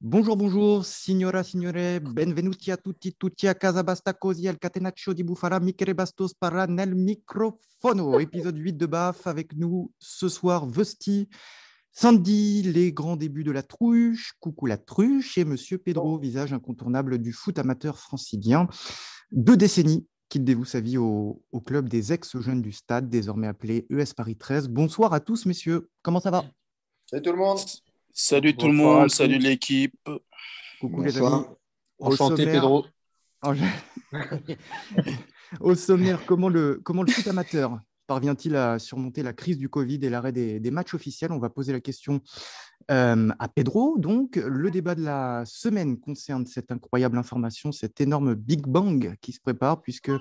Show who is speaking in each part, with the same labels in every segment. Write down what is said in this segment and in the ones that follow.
Speaker 1: Bonjour, bonjour, signora, signore, benvenuti a tutti, tutti a casa basta così, al catenaccio di Bufala, Michele Bastos para nel microfono. Épisode 8 de BAF avec nous ce soir, Vesti, Sandy, les grands débuts de la truche, coucou la truche, et Monsieur Pedro, visage incontournable du foot amateur francilien. Deux décennies qu'il dévoue sa vie au, au club des ex-jeunes du stade, désormais appelé ES Paris 13. Bonsoir à tous, messieurs, comment ça va?
Speaker 2: Salut tout le monde.
Speaker 3: Salut tout le
Speaker 2: Bonsoir
Speaker 3: monde, salut l'équipe.
Speaker 1: Coucou les amis. Au
Speaker 2: Enchanté
Speaker 1: sommaire-
Speaker 2: Pedro.
Speaker 1: Au sommaire, comment le, comment le foot amateur parvient-il à surmonter la crise du Covid et l'arrêt des, des matchs officiels? On va poser la question euh, à Pedro. Donc, le débat de la semaine concerne cette incroyable information, cet énorme Big Bang qui se prépare, puisque euh,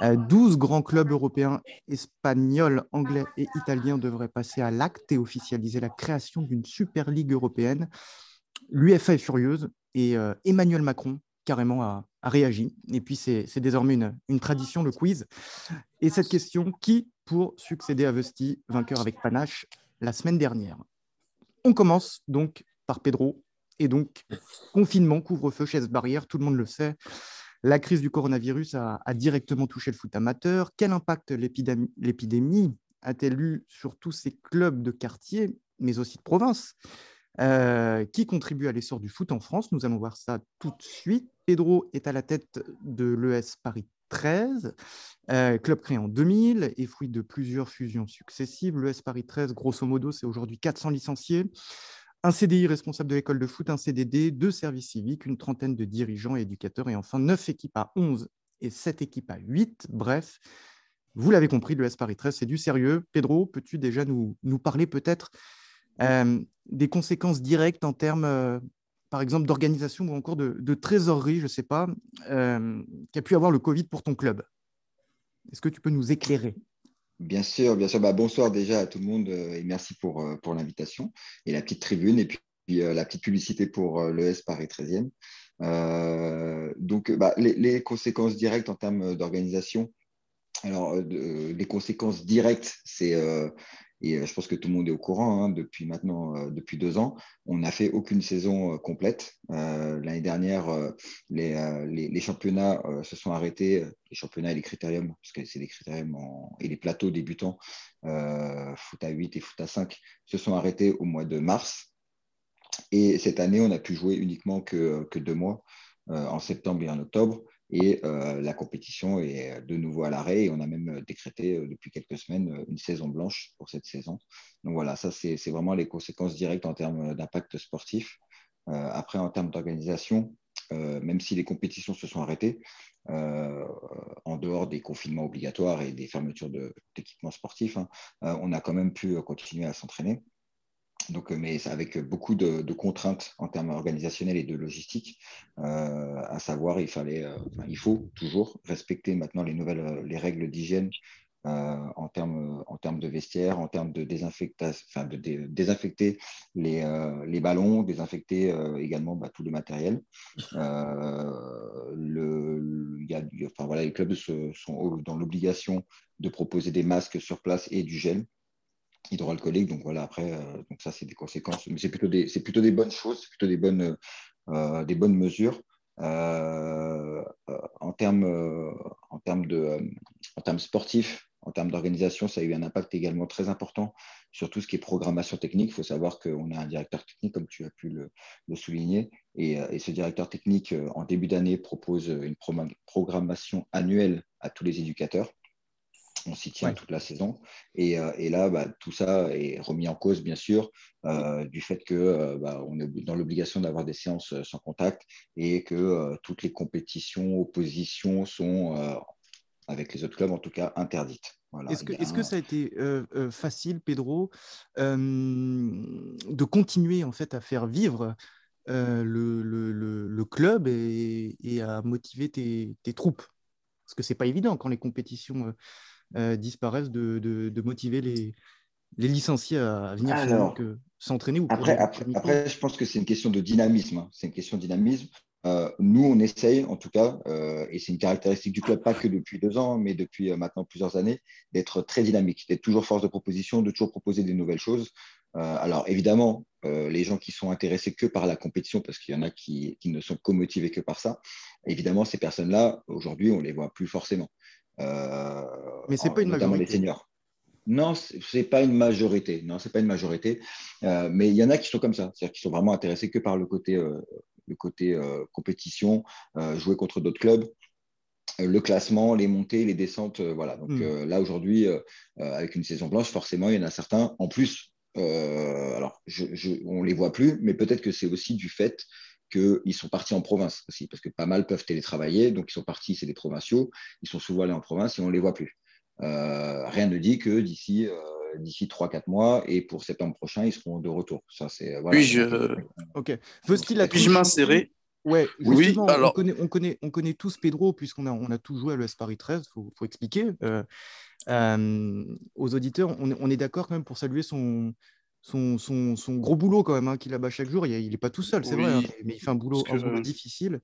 Speaker 1: 12 grands clubs européens, espagnols, anglais et italiens devraient passer à l'acte et officialiser la création d'une Super Ligue européenne. L'UEFA est furieuse et euh, Emmanuel Macron carrément a, réagi. Et puis, c'est c'est désormais une, une tradition, le quiz. Et cette question, qui pour succéder à Vesti, vainqueur avec panache la semaine dernière? On commence donc par Pedro. Et donc, confinement, couvre-feu, chaise barrière, tout le monde le sait. La crise du coronavirus a, directement touché le foot amateur. Quel impact l'épidémie a-t-elle eu sur tous ces clubs de quartier, mais aussi de province? Euh, qui contribue à l'essor du foot en France? Nous allons voir ça tout de suite. Pedro est à la tête de l'ES Paris 13, euh, club créé en 2000 et fruit de plusieurs fusions successives. L'ES Paris 13, grosso modo, c'est aujourd'hui 400 licenciés, un CDI responsable de l'école de foot, un CDD, deux services civiques, une trentaine de dirigeants et éducateurs et enfin 9 équipes à 11 et 7 équipes à 8. Bref, vous l'avez compris, l'ES Paris 13, c'est du sérieux. Pedro, peux-tu déjà nous, nous parler peut-être euh, des conséquences directes en termes, euh, par exemple, d'organisation ou encore de, de trésorerie, je ne sais pas, euh, qu'a pu avoir le Covid pour ton club? Est-ce que tu peux nous éclairer?
Speaker 4: Bien sûr, bien sûr. Bah, bonsoir déjà à tout le monde euh, et merci pour, euh, pour l'invitation et la petite tribune et puis, euh, la petite publicité pour euh, l'ES Paris 13e. Euh, donc, bah, les, conséquences directes en termes d'organisation, alors, les conséquences directes, c'est, et euh, je pense que tout le monde est au courant, hein, depuis maintenant, euh, depuis deux ans, on n'a fait aucune saison euh, complète. L'année dernière, les, les, les championnats se sont arrêtés, les championnats et les critériums, parce que c'est des critériums et les plateaux débutants, foot à 8 et foot à 5, se sont arrêtés au mois de mars. Et cette année, on a pu jouer uniquement que, que deux mois, en septembre et en octobre. Et euh, la compétition est de nouveau à l'arrêt. Et on a même décrété euh, depuis quelques semaines euh, une saison blanche pour cette saison. Donc voilà, ça, c'est vraiment les conséquences directes en termes d'impact sportif. Euh, après, en termes d'organisation, euh, même si les compétitions se sont arrêtées, euh, en dehors des confinements obligatoires et des fermetures d'équipements sportifs, hein, euh, on a quand même pu continuer à s'entraîner. Donc, euh, mais avec beaucoup de, contraintes en termes organisationnels et de logistique, euh, à savoir, il fallait, euh, il faut toujours respecter maintenant les nouvelles, les règles d'hygiène en termes, en termes de vestiaire, en termes de enfin, de, dé- désinfecter les, les ballons, désinfecter également bah, tout le matériel. Le, y a, enfin, voilà, les clubs sont dans l'obligation de proposer des masques sur place et du gel hydroalcoolique. Donc voilà, après, euh, donc ça, c'est des conséquences. Mais c'est plutôt des, plutôt des bonnes choses, c'est plutôt des bonnes, euh, des bonnes mesures. Euh, en termes en termes de en termes sportifs, en termes d'organisation, ça a eu un impact également très important sur tout ce qui est programmation technique. Il faut savoir qu'on a un directeur technique, comme tu as pu le, souligner, et, ce directeur technique, en début d'année, propose une pro- programmation annuelle à tous les éducateurs. On s'y tient
Speaker 1: Ouais.
Speaker 4: toute la saison. Et, euh, et là, bah, tout ça est remis en cause, bien sûr, euh, du fait que euh, bah, on est dans l'obligation d'avoir des séances sans contact et que toutes les compétitions, oppositions sont, avec les autres clubs en tout cas, interdites. Voilà,
Speaker 1: Est-ce que, est-ce que ça a été euh, euh, facile, Pedro, euh, de continuer en fait à faire vivre le, le- le- le club et, et à motiver tes, tes troupes? Parce que c'est pas évident quand les compétitions euh, disparaissent de, de- de motiver les, les licenciés à venir
Speaker 4: Alors,
Speaker 1: que s'entraîner ou
Speaker 4: Après, après, je pense que c'est une question de dynamisme. hein. C'est une question de dynamisme. Euh, nous, on essaye, en tout cas, euh, et c'est une caractéristique du club, pas que depuis deux ans, mais depuis euh, maintenant plusieurs années, d'être très dynamique, d'être toujours force de proposition, de toujours proposer des nouvelles choses. Alors, évidemment, les gens qui sont intéressés que par la compétition, parce qu'il y en a qui, ne sont co-motivés que par ça, évidemment, ces personnes-là, aujourd'hui, on ne les voit plus forcément.
Speaker 1: Mais ce n'est pas une majorité. les seniors.
Speaker 4: Non, ce n'est pas une majorité. Non, c'est pas une majorité. mais il y en a qui sont comme ça, c'est-à-dire qui sont vraiment intéressés que par le côté, le côté compétition, jouer contre d'autres clubs le classement, les montées, les descentes. voilà. Donc hmm. là, aujourd'hui, avec une saison blanche, forcément, il y en a certains. En plus, alors, on ne les voit plus, mais peut-être que c'est aussi du fait qu'ils sont partis en province aussi, parce que pas mal peuvent télétravailler. Donc, ils sont partis, c'est des provinciaux. Ils sont souvent allés en province et on ne les voit plus. rien ne dit que d'ici d'ici 3-4 mois et pour septembre prochain, ils seront de retour. Ça, c'est,
Speaker 2: voilà, je...
Speaker 1: Ok. Veut-il
Speaker 2: Puis-je m'insérer
Speaker 1: Ouais, oui, alors... on, connaît, on, connaît, on connaît tous Pedro, puisqu'on a, on a tous joué à l'ES Paris 13, il faut, faut, expliquer. Euh, euh, aux auditeurs, on, on est d'accord quand même pour saluer son, son, son, son gros boulot quand même hein, qu'il a bas chaque jour. Il n'est pas tout seul, c'est vrai, hein, mais il fait un boulot, un boulot difficile.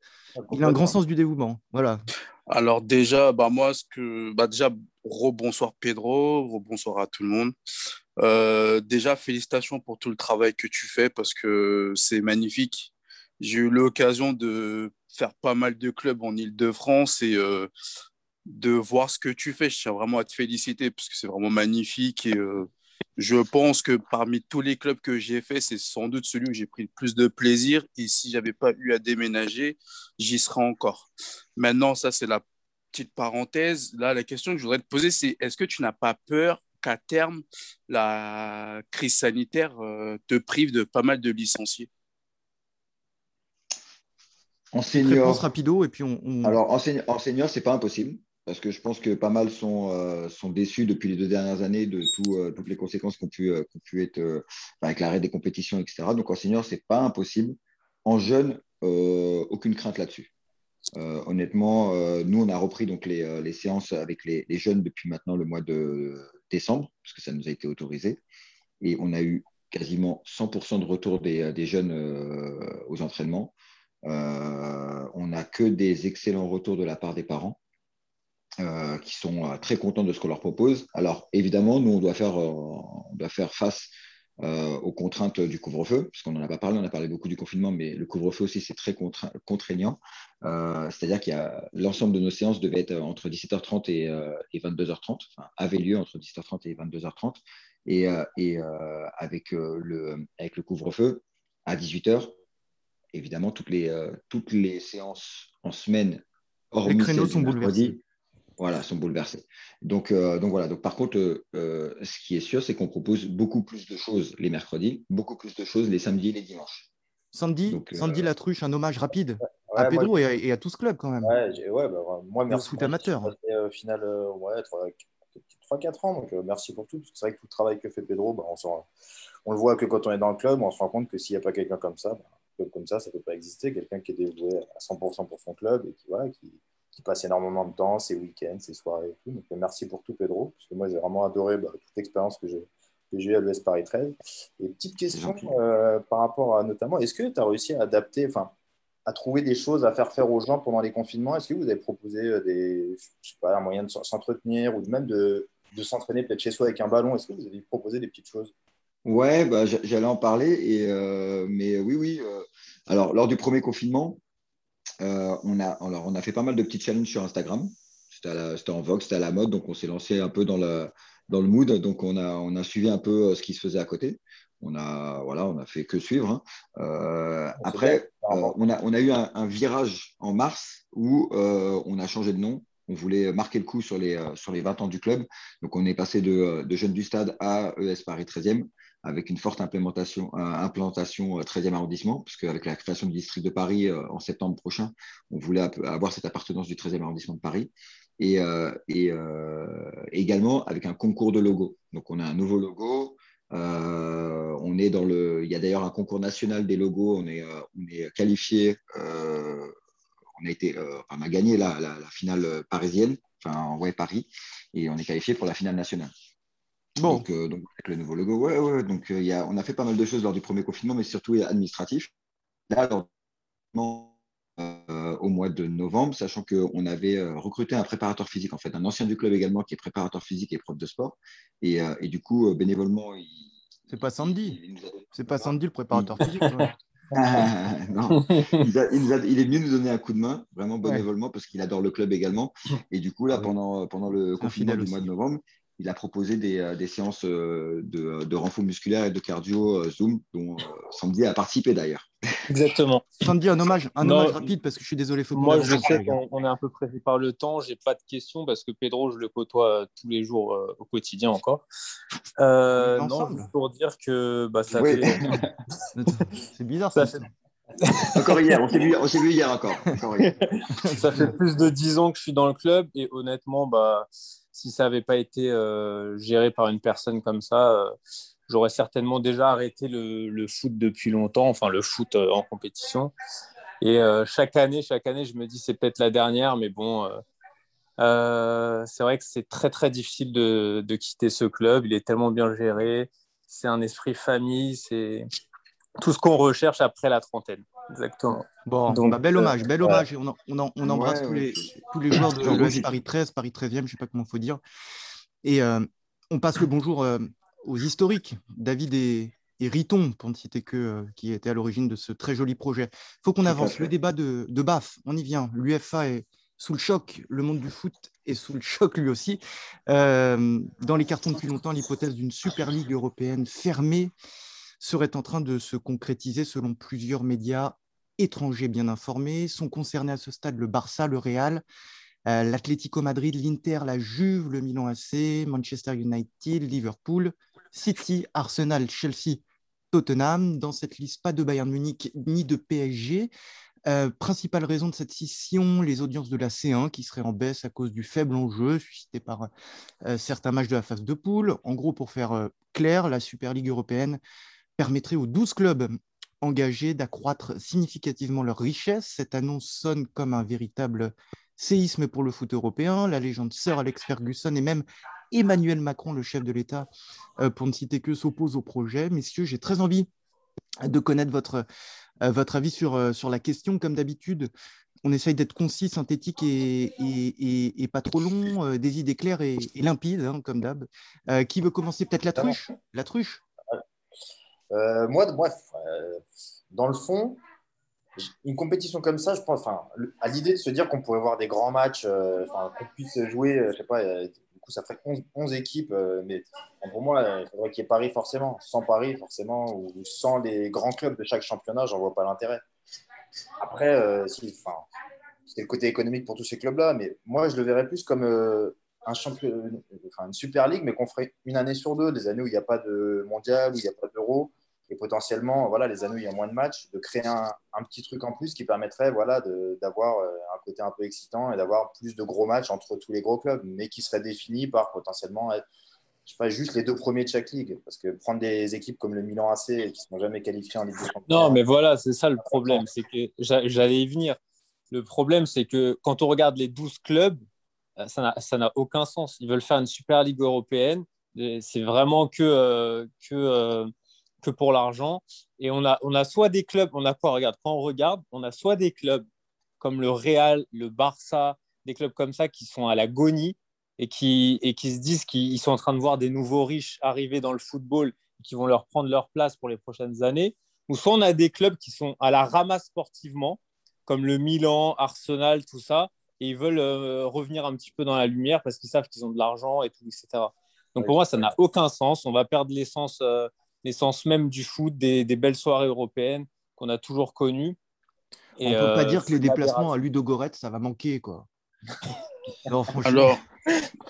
Speaker 1: Il a un grand sens du dévouement. Voilà.
Speaker 2: Alors déjà, bah moi, ce que, bah déjà, rebonsoir Pedro, rebonsoir à tout le monde. Euh, déjà, félicitations pour tout le travail que tu fais parce que c'est magnifique j'ai eu l'occasion de faire pas mal de clubs en Ile-de-France et euh, de voir ce que tu fais. Je tiens vraiment à te féliciter parce que c'est vraiment magnifique et euh, je pense que parmi tous les clubs que j'ai fait, c'est sans doute celui où j'ai pris le plus de plaisir et si j'avais pas eu à déménager, j'y serais encore. Maintenant, ça c'est la petite parenthèse. Là, la question que je voudrais te poser, c'est est-ce que tu n'as pas peur qu'à terme, la crise sanitaire euh, te prive de pas mal de licenciés?
Speaker 4: En senior.
Speaker 1: rapido et puis on.
Speaker 4: Alors, en, senior, ce n'est pas impossible parce que je pense que pas mal sont, euh, sont déçus depuis les deux dernières années de euh, toutes les conséquences qui ont pu, euh, pu être avec l'arrêt des compétitions, etc. Donc en senior, ce n'est pas impossible. En jeune, aucune crainte là-dessus. honnêtement, nous, on a repris donc les, les séances avec les, les, jeunes depuis maintenant le mois de décembre, parce que ça nous a été autorisé. Et on a eu quasiment 100% de retour des, des jeunes aux entraînements. On n'a que des excellents retours de la part des parents. Euh, qui sont euh, très contents de ce qu'on leur propose. Alors évidemment, nous, on doit faire, on doit faire face aux contraintes du couvre-feu, parce qu'on n'en a pas parlé, on a parlé beaucoup du confinement, mais le couvre-feu aussi, c'est très contraignant. C'est-à-dire qu'il l'ensemble de nos séances devaient être entre 17h30 et, 22h30, enfin, avait lieu entre 17h30 et 22h30, et, et avec, le, avec le couvre-feu, à 18h, évidemment, toutes les, euh, toutes les séances en semaine,
Speaker 1: hormis les créneaux sont bouleversés.
Speaker 4: Voilà, sont bouleversés. Donc, euh, donc voilà. Donc, par contre, euh, ce qui est sûr, c'est qu'on propose beaucoup plus de choses les mercredis, beaucoup plus de choses les samedis et les dimanches.
Speaker 1: Samedi, samedi la truche, un hommage rapide à Pedro et, à, tout ce club quand même.
Speaker 3: Ouais, ouais bah, moi merci.
Speaker 1: Foot amateur.
Speaker 3: Au final, ouais, 3-4 ans. Donc merci pour tout. Parce que c'est vrai que tout le travail que fait Pedro, bah, on, on, le voit que quand on est dans le club, on se rend compte que s'il n'y a pas quelqu'un comme ça, bah, comme ça, ça ne peut pas exister. Quelqu'un qui est dévoué à 100% pour son club et qui, voilà, qui, passe énormément de temps, ses week-ends, ses soirées et tout. Donc, merci pour tout, Pedro, parce que moi, j'ai vraiment adoré bah, toute l'expérience que j'ai eu à l'US Paris 13. Et petite question euh, par rapport à notamment, est-ce que tu as réussi à adapter, enfin, à trouver des choses à faire faire aux gens pendant les confinements? Est-ce que vous avez proposé euh, des, je sais pas, un moyen de s'entretenir ou même de, de s'entraîner peut-être chez soi avec un ballon? Est-ce que vous avez proposé des petites choses?
Speaker 4: Ouais, bah, j'allais en parler, et, euh, mais oui, oui. Euh, alors, lors du premier confinement, euh, on, a, fait pas mal de petits challenges sur Instagram. C'était en vogue, c'était à la mode, donc on s'est lancé un peu dans le, dans mood. Donc, on a, suivi un peu ce qui se faisait à côté. On a, voilà, on a fait que suivre. Hein. après, on, a, eu un, virage en mars où on a changé de nom on voulait marquer le coup sur les, sur les 20 ans du club. Donc, on est passé de, de Jeunes du Stade à ES Paris 13e avec une forte euh, implantation 13e euh, arrondissement, puisque avec la création du district de Paris euh, en septembre prochain, on voulait avoir cette appartenance du 13e arrondissement de Paris. Et, également avec un concours de logos. Donc on a un nouveau logo. on est dans le. Il y a d'ailleurs un concours national des logos. On est, on qualifié. on a été, a gagné la, finale parisienne, enfin en Paris, et on est qualifié pour la finale nationale. Donc, euh, donc, avec le nouveau logo, ouais, ouais. Donc, euh, y a, on a fait pas mal de choses lors du premier confinement, mais surtout administratif. Là, euh, au mois de novembre, sachant qu'on avait recruté un préparateur physique, en fait, un ancien du club également, qui est préparateur physique et prof de sport. Et, et du coup, bénévolement, il,
Speaker 1: C'est pas Sandy. C'est pas Sandy le préparateur physique.
Speaker 4: non. il, est venu nous donner un coup de main, vraiment bénévolement, parce qu'il adore le club également. Et du coup, là, ah pendant, pendant le confinement du mois de novembre, il a proposé des, euh, des séances euh, de, de renfort musculaire et de cardio euh, Zoom, dont Sandy a participé d'ailleurs.
Speaker 5: Exactement.
Speaker 1: Sandy, un hommage, un hommage rapide parce que je suis désolé.
Speaker 5: Faut Moi, je sais qu'on est un peu pressé par le temps. J'ai pas de questions parce que Pedro, je le côtoie tous les jours au quotidien encore. non, juste pour dire que bah, ça fait.
Speaker 1: C'est bizarre ça.
Speaker 4: encore hier, on s'est vu, vu, hier encore. encore hier.
Speaker 5: ça fait plus de 10 ans que je suis dans le club et honnêtement, bah si ça n'avait pas été euh, géré par une personne comme ça, euh, j'aurais certainement déjà arrêté le, foot depuis longtemps, enfin le foot euh, en compétition. Et chaque année, chaque année, je me dis c'est peut-être la dernière, mais bon, c'est vrai que c'est très très difficile de, de, quitter ce club. Il est tellement bien géré, c'est un esprit famille, c'est tout ce qu'on recherche après la trentaine. Exactement.
Speaker 1: Bon, Donc, bah, bel hommage, bel hommage. On, on, embrasse tous, les, tous les joueurs de l'OS Paris 13, Paris 13e, je ne sais pas comment il faut dire. Et euh, on passe le bonjour euh, aux historiques, David et, Riton, pour ne citer que, euh, qui étaient à l'origine de ce très joli projet. Il faut qu'on avance. Le débat de, de BAF, on y vient. L'UFA est sous le choc, le monde du foot est sous le choc lui aussi. dans les cartons depuis longtemps, l'hypothèse d'une Super Ligue européenne fermée serait en train de se concrétiser selon plusieurs médias étrangers bien informés. Sont concernés à ce stade le Barça, le Real, euh, l'Atlético Madrid, l'Inter, la Juve, le Milan AC, Manchester United, Liverpool, City, Arsenal, Chelsea, Tottenham. Dans cette liste, pas de Bayern Munich ni de PSG. Euh, principale raison de cette scission, les audiences de la C1 qui seraient en baisse à cause du faible enjeu suscité par euh, certains matchs de la phase de poule. En gros, pour faire clair, la Super Ligue européenne permettrait aux 12 clubs engagés d'accroître significativement leur richesse. Cette annonce sonne comme un véritable séisme pour le foot européen. La légende Sir Alex Ferguson et même Emmanuel Macron, le chef de l'État, euh, pour ne citer que, s'opposent au projet. Messieurs, j'ai très envie de connaître votre, euh, votre avis sur, euh, sur la question. Comme d'habitude, on essaye d'être concis, synthétique et, et, pas trop long, des idées claires et, limpides, hein, comme d'hab. qui veut commencer? Peut-être la truche La truche
Speaker 3: euh, moi, bref, euh, dans le fond, une compétition comme ça, je pense, enfin, à l'idée de se dire qu'on pourrait voir des grands matchs, euh, qu'on puisse jouer, je sais pas, du coup, ça ferait 11, équipes, mais pour moi, il faudrait qu'il y ait Paris forcément. Sans Paris, forcément, ou sans les grands clubs de chaque championnat, j'en vois pas l'intérêt. Après, c'est le côté économique pour tous ces clubs-là, mais moi, je le verrais plus comme un champion, une Super League, mais qu'on ferait une année sur deux, des années où il n'y a pas de mondial, où il n'y a pas d'euro et potentiellement, voilà, les anneaux, il y a moins de matchs, de créer un, petit truc en plus qui permettrait voilà, d'avoir euh, un côté un peu excitant et d'avoir plus de gros matchs entre tous les gros clubs, mais qui serait défini par potentiellement être, je sais pas, juste les deux premiers de chaque ligue. Parce que prendre des équipes comme le Milan AC qui ne sont jamais qualifiées en Ligue des Champions.
Speaker 5: Non, mais voilà, c'est ça le problème. C'est que j'allais y venir. Le problème, c'est que quand on regarde les 12 clubs, euh, ça n'a aucun sens. Ils veulent faire une Super Ligue européenne. C'est vraiment que, euh, que que pour l'argent. Et on a, on a soit des clubs, on a quoi Regarde, quand on regarde, on a soit des clubs comme le Real, le Barça, des clubs comme ça qui sont à l'agonie et qui, et qui se disent qu'ils sont en train de voir des nouveaux riches arriver dans le football et qui vont leur prendre leur place pour les prochaines années. Ou soit on a des clubs qui sont à la ramasse sportivement, comme le Milan, Arsenal, tout ça, et ils veulent euh, revenir un petit peu dans la lumière parce qu'ils savent qu'ils ont de l'argent et tout, etc. Donc pour moi, ça n'a aucun sens. On va perdre l'essence euh, l'essence même du foot, des, belles soirées européennes qu'on a toujours connues.
Speaker 1: on ne peut pas euh, dire que les déplacements à Ludogorets, ça va manquer, quoi.
Speaker 2: non, franchement. Alors,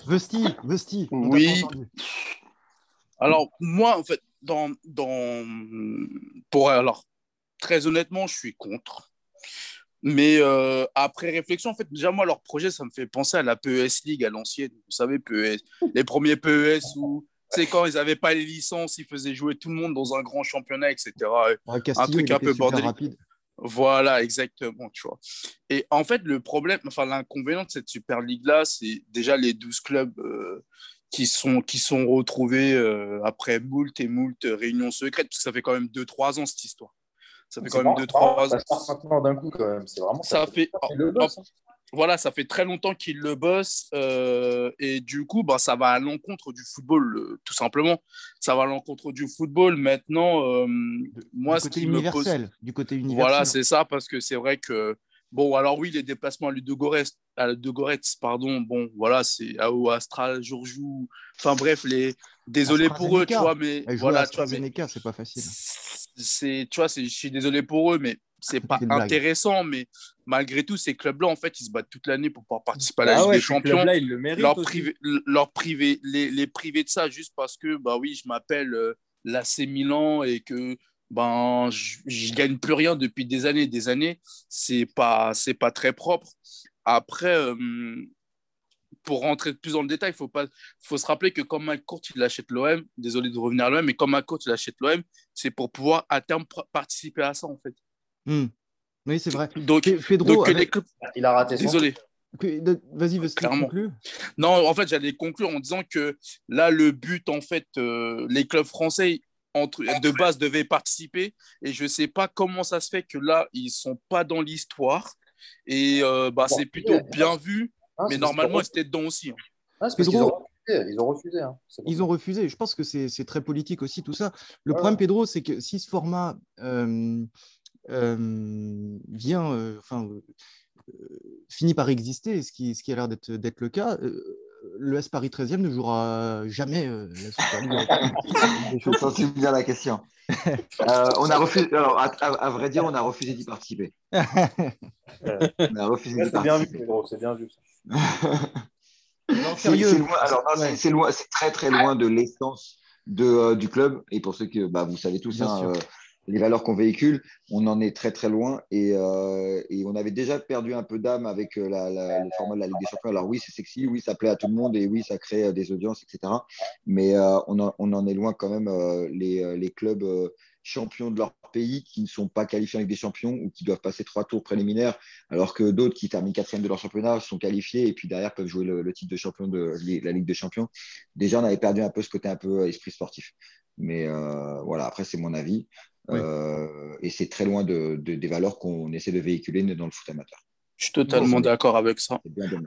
Speaker 1: Vesti, Vesti.
Speaker 2: Oui. Alors, moi, en fait, dans, dans... Pour, alors, très honnêtement, je suis contre. Mais euh, après réflexion, en fait, déjà, moi, leur projet, ça me fait penser à la PES League à l'ancienne. Vous savez, PES, les premiers PES où c'est quand ils n'avaient pas les licences, ils faisaient jouer tout le monde dans un grand championnat, etc.
Speaker 1: un truc un peu bordélique.
Speaker 2: Voilà, exactement, tu vois. Et en fait, le problème, enfin, l'inconvénient de cette Super League-là, c'est déjà les 12 clubs euh, qui, sont, qui sont retrouvés euh, après moult et moult réunions secrètes, parce que ça fait quand même 2-3 ans cette histoire. Ça fait quand même 2-3 ans. Ça
Speaker 3: part maintenant d'un coup, quand même. C'est vraiment
Speaker 2: ça, fait. Voilà, ça fait très longtemps qu'il le bosse euh, et du coup, bah, ça va à l'encontre du football, euh, tout simplement. Ça va à l'encontre du football. Maintenant, euh, moi,
Speaker 1: du
Speaker 2: ce
Speaker 1: côté
Speaker 2: qui
Speaker 1: universel,
Speaker 2: me pose,
Speaker 1: du côté universel.
Speaker 2: voilà, c'est ça, parce que c'est vrai que bon, alors oui, les déplacements à Ludogorets, à Ludogorets, pardon, bon, voilà, c'est à Astra, Jourjou, enfin bref, les désolé pour eux, tu vois, mais voilà, tu vois, mais
Speaker 1: c'est pas facile.
Speaker 2: c'est, tu vois, c'est, je suis désolé pour eux, mais c'est pas intéressant. Mais malgré tout, ces clubs-là, en fait, ils se battent toute l'année pour pouvoir participer à la
Speaker 5: Ah
Speaker 2: Ligue
Speaker 5: ouais,
Speaker 2: des
Speaker 5: ce
Speaker 2: Champions.
Speaker 5: le
Speaker 2: Leur
Speaker 5: aussi.
Speaker 2: privé, leur privé, les, les priver de ça juste parce que, bah oui, je m'appelle euh, l'AC Milan et que ben, je, je gagne plus rien depuis des années et des années. C'est pas, c'est pas très propre. Après, euh, pour rentrer plus dans le détail, il faut, pas, faut se rappeler que quand McCourt il achète l'OM, désolé de revenir à l'OM, mais quand McCourt il achète l'OM, c'est pour pouvoir à terme participer à ça en fait.
Speaker 1: Hmm. Oui, c'est vrai.
Speaker 2: Donc,
Speaker 1: Pe- Pedro,
Speaker 2: donc que
Speaker 1: avec-
Speaker 2: les clubs-
Speaker 3: Il a raté
Speaker 2: désolé.
Speaker 1: vas-y, vas-y,
Speaker 2: Clairement.
Speaker 1: conclue.
Speaker 2: Non, en fait, j'allais conclure en disant que là, le but, en fait, euh, les clubs français entre, de base devaient participer. Et je ne sais pas comment ça se fait que là, ils ne sont pas dans l'histoire. Et euh, bah,
Speaker 3: Bon,
Speaker 2: c'est plutôt bien vu,
Speaker 3: Ah,
Speaker 2: mais normalement, ils étaient dedans aussi. hein.
Speaker 3: ah, c'est parce qu'ils
Speaker 1: Pedro-
Speaker 3: ont refusé. Ils ont refusé. hein.
Speaker 1: Ils ont refusé. Je pense que c'est c'est très politique aussi, tout ça. Le
Speaker 3: Ouais.
Speaker 1: problème, Pedro, c'est que si ce format euh, vient, euh, enfin, euh, finit par exister, ce qui, ce qui a l'air d'être d'être le cas, euh, le S Paris 13e ne jouera jamais euh, la Super League européenne.
Speaker 4: Je sensible bien la question. Euh, on a refusé, alors, à, à- à vrai dire, on a refusé d'y participer. On a refusé
Speaker 3: Ouais,
Speaker 4: d'y
Speaker 3: c'est bien vu,
Speaker 4: participer.
Speaker 3: C'est bien vu. ça.
Speaker 1: Non,
Speaker 4: C'est
Speaker 1: sérieux.
Speaker 4: c'est loin, alors, non, c'est-
Speaker 1: Ouais.
Speaker 4: c'est loin, c'est très très loin de l'essence de, euh, du club. Et pour ceux que bah, vous savez tous, hein, euh, les valeurs qu'on véhicule, on en est très très loin. Et, euh, on avait déjà perdu un peu d'âme avec euh, le format de la Ligue des Champions. Alors oui, c'est sexy, oui, ça plaît à tout le monde et oui, ça crée euh, des audiences, etc. Mais on, en, est loin quand même. les, clubs champions de leur pays qui ne sont pas qualifiés Ligue des Champions ou qui doivent passer trois tours préliminaires, alors que d'autres qui terminent quatrième de leur championnat sont qualifiés et puis derrière peuvent jouer le, titre de champion de la Ligue des Champions. Déjà, on avait perdu un peu ce côté un peu esprit sportif. Mais voilà, après, c'est mon avis.
Speaker 1: Oui.
Speaker 4: Euh, et c'est très loin de, de- des valeurs qu'on essaie de véhiculer dans le foot amateur.
Speaker 2: Je suis totalement d'accord avec ça.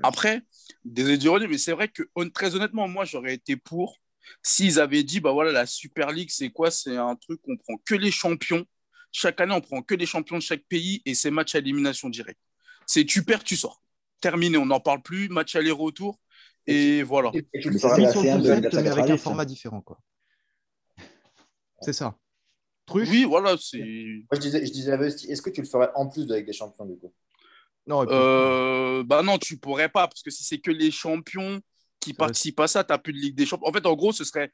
Speaker 2: Après, désolé d'ironie, mais c'est vrai que très honnêtement, moi, j'aurais été pour s'ils avaient dit, bah voilà, la Super League, c'est quoi? C'est un truc, on prend que les champions. Chaque année, on prend que les champions de chaque pays et c'est match à élimination directe. C'est tu perds, tu sors. Terminé, on n'en parle plus, match aller-retour. Et voilà.
Speaker 3: Et tu le
Speaker 4: Mais ça,
Speaker 3: feras
Speaker 4: c'est la
Speaker 1: Mission
Speaker 4: C1 de
Speaker 1: concept, mais avec un
Speaker 4: 1990,
Speaker 1: format
Speaker 4: hein.
Speaker 1: différent, quoi. C'est ça. Truche
Speaker 2: Oui, voilà, c'est.
Speaker 3: Moi, je disais, je disais à est-ce que tu le ferais en plus de la Ligue des Champions, du coup?
Speaker 1: Non, et puis-
Speaker 2: Euh, bah non, tu pourrais pas, parce que si c'est que les champions qui participent à ça, tu n'as plus de Ligue des Champions. En fait, en gros, ce serait.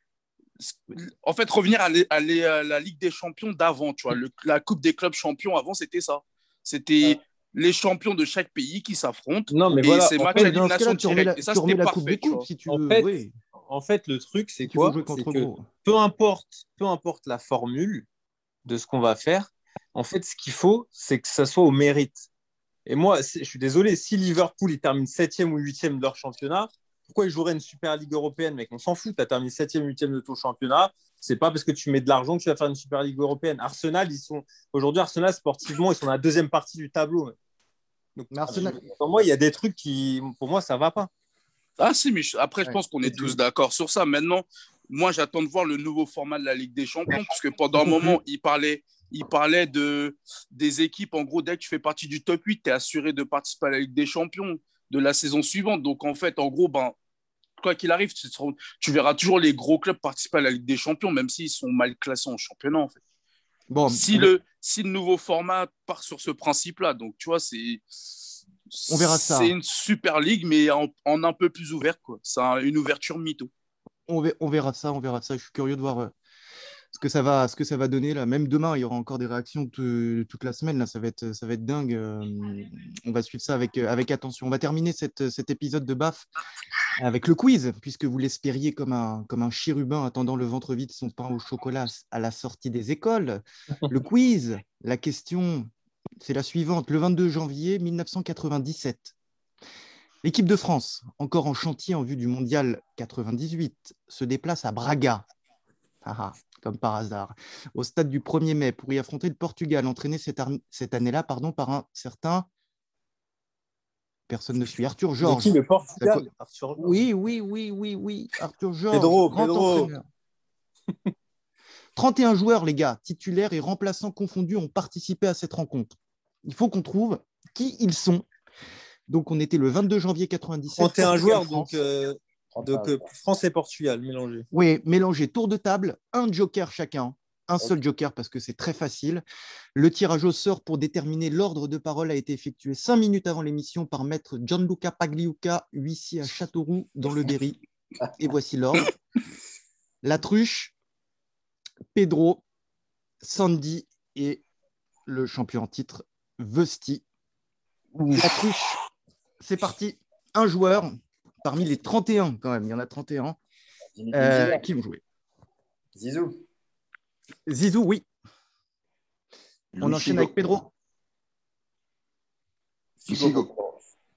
Speaker 2: En fait, revenir à, les- à les- à la Ligue des Champions d'avant, tu vois. Le- la Coupe des clubs champions, avant, c'était ça. C'était les champions de chaque pays qui s'affrontent.
Speaker 5: Non, mais
Speaker 2: Et
Speaker 5: voilà.
Speaker 2: c'est
Speaker 5: en
Speaker 2: match
Speaker 5: fait,
Speaker 2: à
Speaker 1: dans ce cas-là,
Speaker 2: élimination
Speaker 1: tu remets la,
Speaker 2: directe. Et ça, c'était
Speaker 1: Coupe
Speaker 2: parfait,
Speaker 1: Coupes,
Speaker 2: vois.
Speaker 1: si tu
Speaker 5: En
Speaker 1: veux.
Speaker 5: fait,
Speaker 1: oui.
Speaker 5: En fait, le truc, c'est quoi? que peu importe, peu importe la formule de ce qu'on va faire, en fait, ce qu'il faut, c'est que ça soit au mérite. Et moi, je suis désolé, si Liverpool il termine 7e ou 8e de leur championnat, pourquoi ils joueraient une Super Ligue européenne, mec On s'en fout, tu as terminé 7e, 8e de ton championnat. C'est pas parce que tu mets de l'argent que tu vas faire une Super Ligue européenne. Arsenal, ils sont aujourd'hui, Arsenal, sportivement, ils sont dans la deuxième partie du tableau. mec. Donc,
Speaker 1: Mais Arsenal-
Speaker 5: pour moi, il y a des trucs qui, pour moi, ça va pas.
Speaker 2: Ah si, mais je- après, je pense qu'on est tous d'accord sur ça. Maintenant, moi, j'attends de voir le nouveau format de la Ligue des Champions, parce que pendant un
Speaker 1: Beaucoup
Speaker 2: moment, il parlait, il parlait de, des équipes. En gros, dès que tu fais partie du top 8, tu es assuré de participer à la Ligue des Champions de la saison suivante. Donc, en fait, en gros, ben, quoi qu'il arrive, tu, verras toujours les gros clubs participer à la Ligue des Champions, même s'ils sont mal classés en championnat, en fait.
Speaker 1: Bon,
Speaker 2: Si
Speaker 1: on-
Speaker 2: le, si le nouveau format part sur ce principe-là, donc, tu vois, c'est...
Speaker 1: On verra ça.
Speaker 2: C'est une super ligue, mais en, en un peu plus ouverte, quoi. C'est un- une ouverture mytho.
Speaker 1: On, ve- on verra ça, on verra ça. Je suis curieux de voir euh, ce que ça va, ce que ça va donner là. Même demain, il y aura encore des réactions te- toute la semaine. Là, ça va être, ça va être dingue. euh, on va suivre ça avec, euh, avec attention. On va terminer cet épisode de BAF avec le quiz, puisque vous l'espériez comme un, comme un chérubin attendant le ventre vide son pain au chocolat à la sortie des écoles. Le quiz, la question, c'est la suivante. Le 22 janvier 1997, L'équipe de France, encore en chantier en vue du mondial 98, se déplace à Braga, Ah ah, comme par hasard, au stade du 1er mai pour y affronter le Portugal, entraîné cette, année-là pardon, par un certain personne ne suit. Arthur Georges.
Speaker 5: qui le Portugal Arthur.
Speaker 1: Oui, oui, oui, oui, oui. Arthur Georges.
Speaker 5: Pedro, Pedro.
Speaker 1: entraîneur. 31 joueurs, les gars, titulaires et remplaçants confondus, ont participé à cette rencontre. Il faut qu'on trouve qui ils sont. Donc, on était le 22 janvier 97.
Speaker 5: 31
Speaker 1: Portugal,
Speaker 5: joueurs, donc, euh, donc euh, France et Portugal mélangés.
Speaker 1: Oui, mélanger tour de table, un joker chacun. Un seul joker parce que c'est très facile. Le tirage au sort pour déterminer l'ordre de parole a été effectué cinq minutes avant l'émission par maître Gianluca Pagliuca, huissier à Châteauroux, dans le Berry. Et voici l'ordre. La truche, Pedro, Sandy et le champion en titre, Vesti. La truche, c'est parti. Un joueur parmi les 31 quand même, il y en a 31
Speaker 3: Zinedine
Speaker 1: euh, qui vont jouer.
Speaker 3: Zizou.
Speaker 1: Zizou, oui. On enchaîne
Speaker 4: Figo.
Speaker 1: avec Pedro.
Speaker 4: Figo.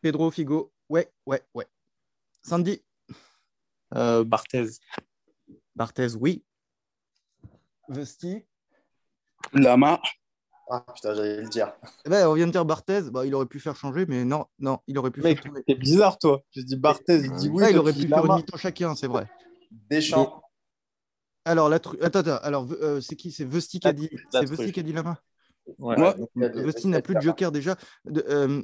Speaker 1: Pedro, Figo. Ouais, ouais, ouais. Sandy.
Speaker 5: Euh, Barthez.
Speaker 1: Barthez, oui. Vesti.
Speaker 2: Lama.
Speaker 3: Ah putain, j'allais le dire.
Speaker 1: Eh ben, on vient de dire Barthez. Bah, il aurait pu faire changer, mais non, non, il aurait pu
Speaker 5: Mec,
Speaker 1: faire
Speaker 5: c'est bizarre, toi. J'ai dit Barthez, il dit oui.
Speaker 1: Ouais, il aurait pu faire une mi-temps chacun, c'est vrai.
Speaker 3: Deschamps.
Speaker 1: Alors, la tru- attends, attends. Alors, euh, c'est qui? C'est Vesti qui a dit. C'est Vesti qui a dit la main.
Speaker 5: Ouais.
Speaker 2: Moi,
Speaker 1: Vesti n'a plus de joker déjà. De- euh,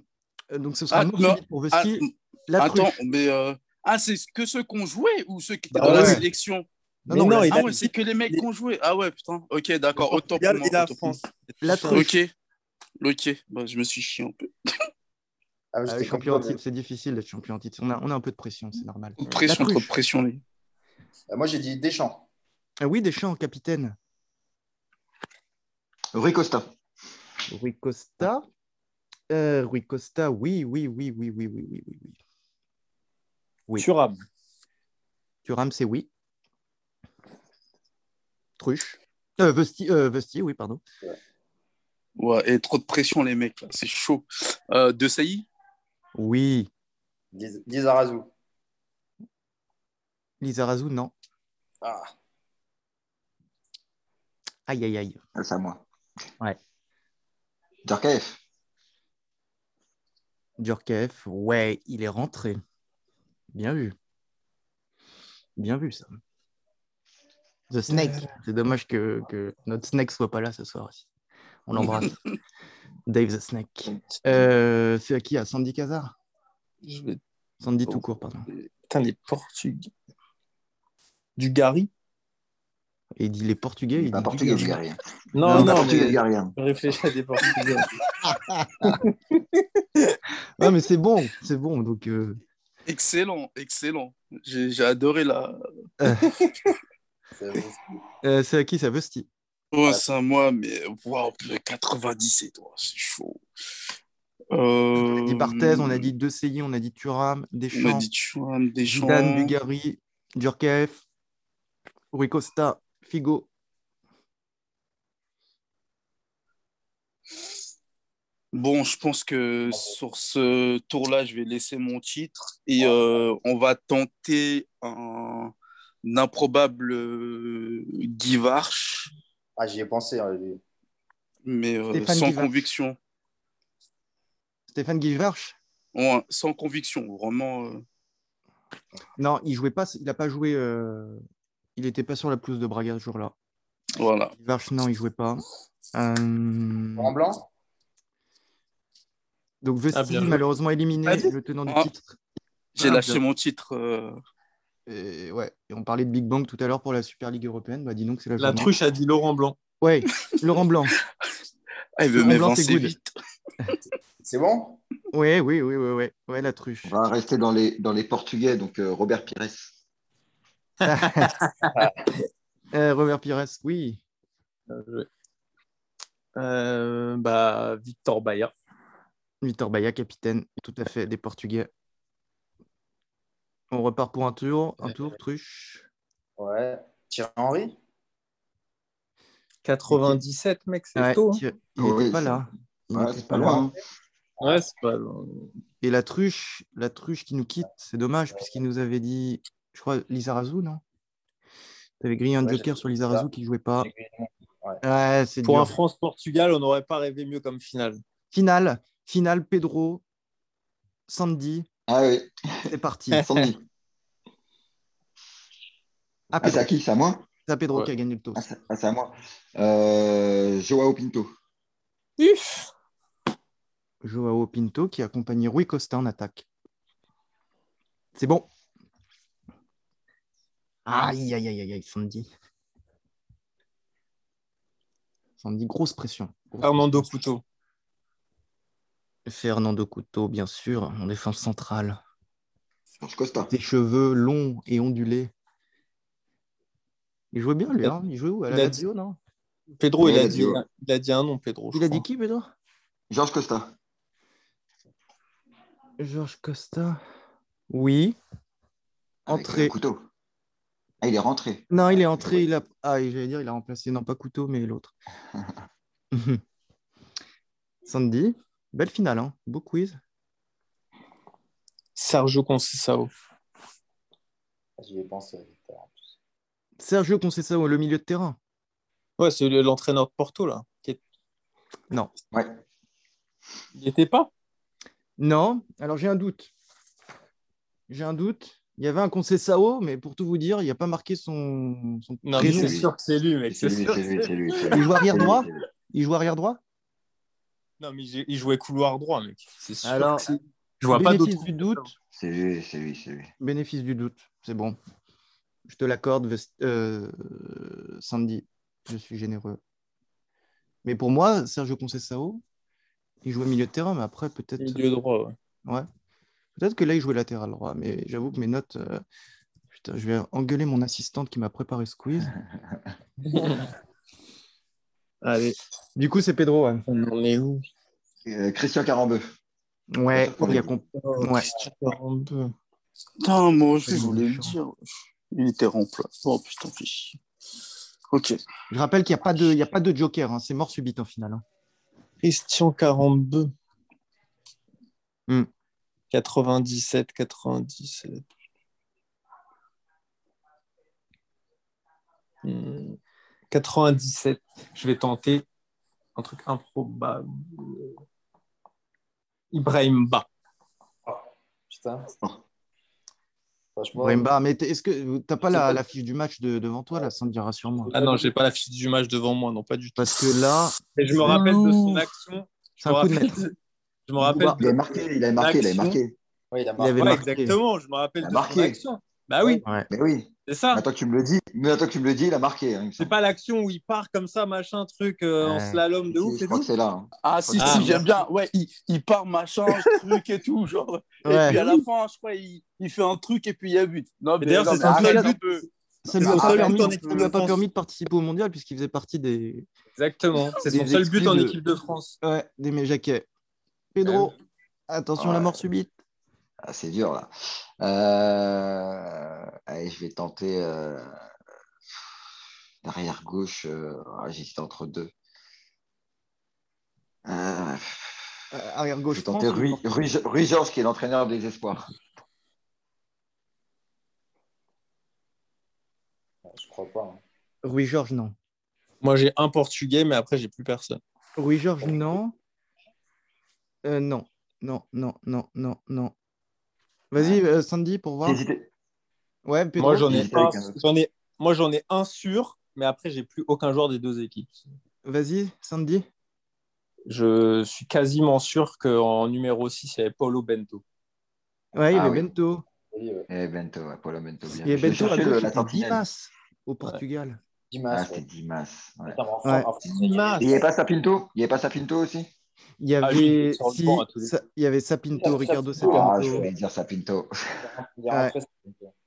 Speaker 1: donc, ce sera
Speaker 2: Ah,
Speaker 1: non pour
Speaker 2: Ah,
Speaker 1: Vesti. la
Speaker 2: attends, mais. euh, Ah, c'est que ceux qui ont joué ou ceux qui étaient
Speaker 5: Bah
Speaker 2: dans la sélection?
Speaker 1: Non, non,
Speaker 5: non,
Speaker 1: la-
Speaker 5: il
Speaker 2: Ah
Speaker 5: a
Speaker 2: ouais,
Speaker 5: dit
Speaker 2: c'est que les mecs qui ont joué. Ah ouais, putain. Ok, d'accord.
Speaker 5: Le
Speaker 2: Autant pour moi.
Speaker 5: la. France.
Speaker 1: La.
Speaker 2: Ok. Ok, bah, je me suis chié un peu.
Speaker 3: Ah,
Speaker 1: Ah, champion c'est difficile d'être champion en titre. On a, on a un peu de pression, c'est normal.
Speaker 2: Pression, trop de pression, les
Speaker 3: Euh, Moi, j'ai dit Deschamps.
Speaker 1: Ah oui, Deschamps, capitaine.
Speaker 4: Rui Costa.
Speaker 1: Rui Costa. Euh, Rui Costa, oui, oui, oui, oui, oui, oui, oui, oui. oui. Oui.
Speaker 5: Thuram.
Speaker 1: Thuram, c'est oui. Truche. Euh, Vesti, euh, Vesti, oui, pardon.
Speaker 2: Ouais, et trop de pression, les mecs, là. C'est chaud. Euh, de Sailly?
Speaker 1: Oui.
Speaker 3: Liz- Lizarazu.
Speaker 1: Lizarazu, non.
Speaker 3: Ah,
Speaker 1: Aïe, aïe, aïe.
Speaker 4: Ah, C'est à moi.
Speaker 1: Ouais.
Speaker 4: Djorkaeff.
Speaker 1: Djorkaeff, ouais, il est rentré. Bien vu. Bien vu, ça. The Snake. C'est dommage que, que notre Snake soit pas là ce soir aussi. On l'embrasse. Dave the Snake. Euh, c'est à qui? À Sandy Cazard?
Speaker 5: Je vais...
Speaker 1: Sandy
Speaker 5: Oh.
Speaker 1: tout court, pardon.
Speaker 5: Putain, les Portugais. Du Gary?
Speaker 1: Et il dit les Portugais. Il dit
Speaker 4: portugais,
Speaker 1: du.
Speaker 4: Garien.
Speaker 5: Non,
Speaker 4: pas
Speaker 5: non,
Speaker 4: portugais,
Speaker 5: mais
Speaker 4: du
Speaker 5: je réfléchis à des Portugais.
Speaker 1: Ah, mais c'est bon, c'est bon. Donc, euh,
Speaker 2: Excellent, excellent. J'ai adoré la.
Speaker 3: C'est-
Speaker 1: euh, c'est à qui? Ça Vesti
Speaker 2: Ouais, c'est à moi, mais wow, 97, ouais, c'est chaud. Euh...
Speaker 1: On a dit Barthez, on a dit De Seilly, on a dit Thuram,
Speaker 2: On a
Speaker 1: Deschamps,
Speaker 2: dit Thuram, Deschamps.
Speaker 1: Zidane, Dugarry, Djorkaeff, Rui Costa, Figo.
Speaker 2: Bon, je pense que sur ce tour-là, je vais laisser mon titre et euh, on va tenter un improbable euh, Guy Varche,
Speaker 3: ah, j'y ai pensé. hein, lui.
Speaker 2: mais euh, sans
Speaker 1: Guy Varche.
Speaker 2: conviction.
Speaker 1: Stéphane Guivarch
Speaker 2: Ouais, sans conviction, vraiment. euh,
Speaker 1: Non, il jouait pas, il n'a pas joué. euh, Il n'était pas sur la pelouse de Braga ce jour-là.
Speaker 2: voilà.
Speaker 1: Guivarch, non, il jouait pas. Euh,
Speaker 3: En blanc?
Speaker 1: Donc Vesti,
Speaker 5: Ah,
Speaker 1: malheureusement éliminé,
Speaker 2: Vas-y.
Speaker 1: le tenant du
Speaker 2: Ah.
Speaker 1: titre.
Speaker 2: J'ai
Speaker 1: Ah,
Speaker 2: lâché
Speaker 1: bien.
Speaker 2: mon titre.
Speaker 1: Et, ouais. Et on parlait de Big Bang tout à l'heure pour la Super Ligue européenne. Bah dis donc, c'est la,
Speaker 5: truche a dit Laurent Blanc.
Speaker 1: Ouais, Laurent Blanc.
Speaker 2: Ah, il veut
Speaker 1: Laurent Blanc, c'est
Speaker 2: m'évincer
Speaker 1: good.
Speaker 2: vite.
Speaker 3: C'est bon?
Speaker 1: Ouais, oui, oui, oui, ouais, ouais, la truche.
Speaker 4: On va rester dans les, dans les Portugais, donc euh, Robert Pires.
Speaker 1: Euh, Robert Pires, oui.
Speaker 5: Euh, bah, Victor Bayer.
Speaker 1: Victor Baia, capitaine, tout à fait, des Portugais. On repart pour un tour, un tour, truche.
Speaker 3: Ouais. Thierry Henry?
Speaker 5: 97, mec, c'est
Speaker 1: Ouais,
Speaker 5: tôt. hein.
Speaker 1: Il
Speaker 4: Oui,
Speaker 1: n'était pas là. Il
Speaker 4: Ouais,
Speaker 1: n'était
Speaker 4: c'est
Speaker 1: pas
Speaker 4: loin.
Speaker 5: Ouais, c'est pas loin.
Speaker 1: Et la truche, la truche qui nous quitte, c'est dommage, puisqu'il nous avait dit, je crois, Lizarazu, non? Tu avais grillé un
Speaker 3: Ouais,
Speaker 1: joker sur Lizarazu qui ne jouait pas. Ouais, c'est
Speaker 5: Pour
Speaker 1: dur.
Speaker 5: un France-Portugal, on n'aurait pas rêvé mieux comme finale.
Speaker 1: Finale, finale, Pedro, Sandy,
Speaker 4: Ah oui,
Speaker 1: c'est parti.
Speaker 4: Sandy.
Speaker 1: À
Speaker 4: Ah, c'est à qui? C'est à moi?
Speaker 1: C'est à Pedro
Speaker 2: Ouais.
Speaker 1: qui a gagné le.
Speaker 4: Ah, c'est ah, à moi. Euh, Joao Pinto.
Speaker 5: Uf.
Speaker 1: Joao Pinto qui a accompagné Rui Costa en attaque. C'est bon. Aïe, aïe, aïe, aïe, aïe, Sandy. Sandy, grosse pression. Grosse
Speaker 5: Fernando Couto.
Speaker 1: Fernando Couto, bien sûr, en défense centrale.
Speaker 4: Serge Costa.
Speaker 1: Ses cheveux longs et ondulés. Il jouait bien, lui. Hein il jouait où? À la Lazio, non?
Speaker 5: Pedro, il, a
Speaker 4: il a
Speaker 5: dit, il a dit un nom, Pedro.
Speaker 1: Il a
Speaker 5: crois.
Speaker 1: dit qui, Pedro?
Speaker 4: Georges Costa.
Speaker 1: Georges Costa. Oui.
Speaker 4: Avec,
Speaker 1: Entré.
Speaker 4: euh, couteau. Ah, il est rentré.
Speaker 1: Non, il est entré. Il a... Ah, j'allais dire, il a remplacé, non pas Couteau, mais l'autre. Sandy, belle finale, hein. beau quiz.
Speaker 5: Sergio Conceição.
Speaker 3: J'y ai pensé. en plus.
Speaker 1: Sergio Conceição, le milieu de terrain.
Speaker 5: Ouais, c'est le- l'entraîneur de Porto, là. qui est-
Speaker 4: Ouais.
Speaker 5: Il n'y était pas?
Speaker 1: Non, alors j'ai un doute. J'ai un doute. Il y avait un Conceição, mais pour tout vous dire, il n'a pas marqué son, son
Speaker 5: Non, mais c'est sûr que c'est lui, mec.
Speaker 4: C'est lui, c'est lui,
Speaker 1: Il joue arrière droit? Il joue arrière droit?
Speaker 5: Non, mais il jouait couloir droit, mec. C'est sûr.
Speaker 1: Alors,
Speaker 5: que c'est- je vois pas
Speaker 1: bénéfice
Speaker 5: d'autre.
Speaker 1: du doute.
Speaker 4: C'est lui, c'est lui, c'est lui.
Speaker 1: Bénéfice du doute, c'est bon. Je te l'accorde, euh, Sandy. Je suis généreux. Mais pour moi, Sergio Conceição, il jouait milieu de terrain, mais après, peut-être
Speaker 5: Milieu droit, ouais.
Speaker 1: ouais. peut-être que là, il jouait latéral droit. Mais j'avoue que mes notes. euh, Putain, je vais engueuler mon assistante qui m'a préparé ce quiz.
Speaker 5: Allez,
Speaker 1: Du coup, c'est Pedro. Ouais,
Speaker 5: on en est où?
Speaker 4: Euh, Christian Carambeu.
Speaker 1: ouais
Speaker 4: Ouais,
Speaker 1: il y a comp- Ouais.
Speaker 5: Christian Carambeu.
Speaker 2: Putain, moi je voulais le dire. Il était remplacé. Oh putain, fais chier. Ok.
Speaker 1: Je rappelle qu'il n'y a, pas de- il y a pas de joker. hein, C'est mort subite en finale. hein.
Speaker 5: Christian Carambeu.
Speaker 1: Hmm.
Speaker 5: 97, 97. Hmm. 97. Je vais tenter un truc improbable. Ibrahim Ba.
Speaker 3: Putain.
Speaker 4: Oh.
Speaker 3: Franchement,
Speaker 1: Brahimba, mais t'es- est-ce que tu n'as pas la, la fiche du match de- devant toi, là, Sandy, rassure-moi
Speaker 5: Ah non, j'ai pas la fiche du match devant moi, non, pas du tout.
Speaker 1: Parce que là,
Speaker 5: Mais je me rappelle de son action. Je
Speaker 1: c'est
Speaker 5: me
Speaker 1: un coup de
Speaker 5: rappelle,
Speaker 1: maître.
Speaker 5: de- je me rappelle.
Speaker 4: Il a marqué, il a marqué, il a marqué.
Speaker 3: il a
Speaker 1: Il
Speaker 3: marqué.
Speaker 1: avait
Speaker 5: Ouais,
Speaker 1: marqué.
Speaker 5: exactement, je me rappelle
Speaker 4: Il a
Speaker 5: de son
Speaker 4: marqué.
Speaker 5: action. Bah oui,
Speaker 1: Ouais.
Speaker 4: Mais oui,
Speaker 5: c'est ça.
Speaker 4: que tu me le dis, mais que tu me le dis, il a marqué. hein,
Speaker 5: C'est pas l'action où il part comme ça, machin, truc, euh, en slalom de ouf
Speaker 4: Je
Speaker 5: et
Speaker 4: crois
Speaker 5: tout.
Speaker 4: que c'est là. hein.
Speaker 2: Ah, si,
Speaker 5: Ah,
Speaker 2: si, j'aime bien. Ouais, il, il part machin, truc et tout. Genre. Et puis à la fin, je crois, il, il fait un truc et puis il y a but. Non, mais,
Speaker 5: d'ailleurs, c'est son seul
Speaker 2: un
Speaker 5: but.
Speaker 1: Ça lui a pas permis, lui
Speaker 5: de
Speaker 1: a pas permis de participer au mondial puisqu'il faisait partie des,
Speaker 5: Exactement, c'est son seul but en équipe de France.
Speaker 1: ouais, des Méjaquets. Pedro, attention à la mort subite.
Speaker 4: Ah, c'est dur là. Euh, Allez, je vais tenter euh, l'arrière gauche. euh, ah, J'hésite entre deux. Euh,
Speaker 1: arrière
Speaker 4: je
Speaker 1: gauche.
Speaker 4: vais tenter Rui, Rui, Rui Georges, qui est l'entraîneur des espoirs.
Speaker 3: Je crois pas. hein.
Speaker 1: Rui Georges, non.
Speaker 5: Moi, j'ai un Portugais, mais après, j'ai plus personne.
Speaker 1: Rui Georges, non. Euh, non, non, non, non, non, non. Vas-y, euh, Sandy, pour voir. Ouais, Pedro.
Speaker 5: Moi, j'en ai, un, ai, moi, j'en ai un sûr, mais après, j'ai plus aucun joueur des deux équipes.
Speaker 1: Vas-y, Sandy.
Speaker 5: Je suis quasiment sûr qu'en numéro 6, il y avait Paulo Bento.
Speaker 1: Ouais, il y
Speaker 4: Ah
Speaker 1: avait
Speaker 4: oui.
Speaker 1: Bento.
Speaker 3: Oui, ouais.
Speaker 4: Eh, Bento, ouais, Paulo Bento. Bien.
Speaker 1: Il y avait
Speaker 4: Je
Speaker 1: Bento
Speaker 4: la.
Speaker 1: Dimas au Portugal.
Speaker 4: Ah,
Speaker 3: Dimas.
Speaker 4: c'était
Speaker 3: ouais.
Speaker 4: Dimas. ouais.
Speaker 5: Dimas.
Speaker 4: Et il n'y avait pas Sapinto? Il n'y avait pas Sapinto aussi?
Speaker 1: Il y
Speaker 5: Ah,
Speaker 1: avait,
Speaker 5: il
Speaker 1: si, y avait Sapinto, Ricardo
Speaker 4: Ah,
Speaker 1: Sapinto.
Speaker 4: je voulais dire Sapinto.
Speaker 3: il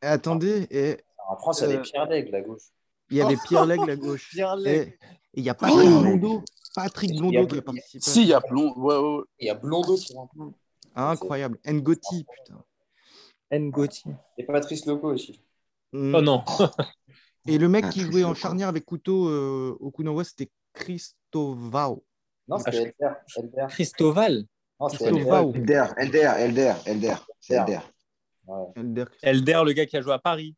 Speaker 1: Et attendez, et
Speaker 3: En France, il y avait
Speaker 1: Euh,
Speaker 3: Pierre Daigle à gauche.
Speaker 1: il y avait Pierre Legge à gauche.
Speaker 5: Pierre
Speaker 1: Et il y a Patrick
Speaker 4: Oh
Speaker 1: Blondeau. Patrick
Speaker 3: Il y a
Speaker 1: Blondeau qui a
Speaker 3: Blondeau.
Speaker 1: participé.
Speaker 2: Si, il y a Plomb. Ouais.
Speaker 3: Il y a Blondeau qui rentre.
Speaker 1: Ah, incroyable. Ngoti, putain.
Speaker 5: Ngoti.
Speaker 3: Et Patrice Loco aussi.
Speaker 1: Mm.
Speaker 5: Oh non.
Speaker 1: Et le mec
Speaker 4: Ah,
Speaker 1: qui jouait en charnière avec couteau euh, au Kunawa, c'était Christovao.
Speaker 3: Non,
Speaker 5: Ah,
Speaker 3: c'était Elder. Elder.
Speaker 5: Christoval.
Speaker 3: Non, c'était
Speaker 1: Christovao.
Speaker 3: Elder.
Speaker 4: Elder, Elder, Elder, Elder. C'est Elder.
Speaker 3: Ouais.
Speaker 1: Elder.
Speaker 5: Elder, le gars qui a joué à Paris.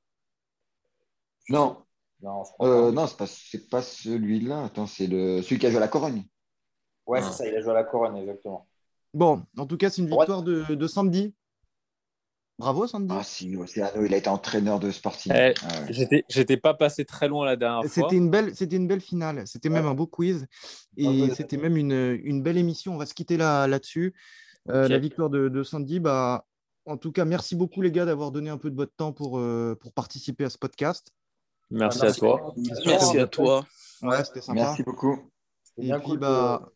Speaker 4: Non,
Speaker 3: Non,
Speaker 4: euh, non, c'est pas, c'est pas celui-là. Attends, c'est le celui qui a joué à la Corogne.
Speaker 3: Ouais,
Speaker 5: Ah.
Speaker 3: c'est ça, il a joué à la couronne, exactement.
Speaker 1: Bon, en tout cas, c'est une victoire de, de Sandy. Bravo, Sandy.
Speaker 4: Ah si, Océano, il a été entraîneur de Sporting.
Speaker 5: Eh,
Speaker 4: Ah ouais.
Speaker 5: J'étais, j'étais pas passé très loin la dernière fois.
Speaker 1: C'était une belle, c'était une belle finale. C'était même un beau quiz et
Speaker 3: ouais,
Speaker 1: c'était même une, une belle émission. On va se quitter là là-dessus. Euh. La victoire de, de Sandy. Bah, en tout cas, merci beaucoup les gars d'avoir donné un peu de votre temps pour, euh, pour participer à ce podcast.
Speaker 5: Merci,
Speaker 3: Merci.
Speaker 5: à toi.
Speaker 2: Merci à toi.
Speaker 1: Ouais, c'était sympa.
Speaker 4: Merci beaucoup.
Speaker 1: Et
Speaker 3: bien
Speaker 1: puis,
Speaker 3: cool
Speaker 1: bah.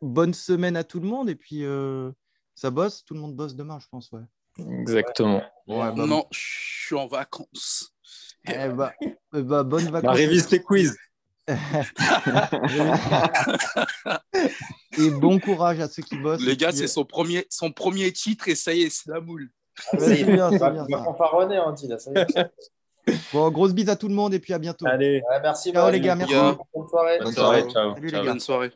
Speaker 1: Bonne semaine à tout le monde et puis euh, ça bosse. Tout le monde bosse demain, je pense. Ouais.
Speaker 5: Exactement.
Speaker 1: Ouais, bah,
Speaker 2: Non, je suis en vacances.
Speaker 1: eh bah, eh bah, bonnes vacances.
Speaker 5: Bah, révise tes quiz.
Speaker 1: et bon courage à ceux qui bossent.
Speaker 2: Les gars, c'est son premier, son premier titre et ça y est, c'est la moule.
Speaker 3: Ah,
Speaker 1: c'est bien, c'est bien,
Speaker 3: hein, Andy, là, ça y est.
Speaker 1: Bon, grosse bise à tout le monde et puis à bientôt.
Speaker 5: Allez,
Speaker 3: Ouais, merci.
Speaker 1: Ciao, les gars, merci.
Speaker 3: Bonne soirée.
Speaker 4: Bonne
Speaker 5: ciao.
Speaker 1: Salut, les gars.
Speaker 2: Bonne soirée.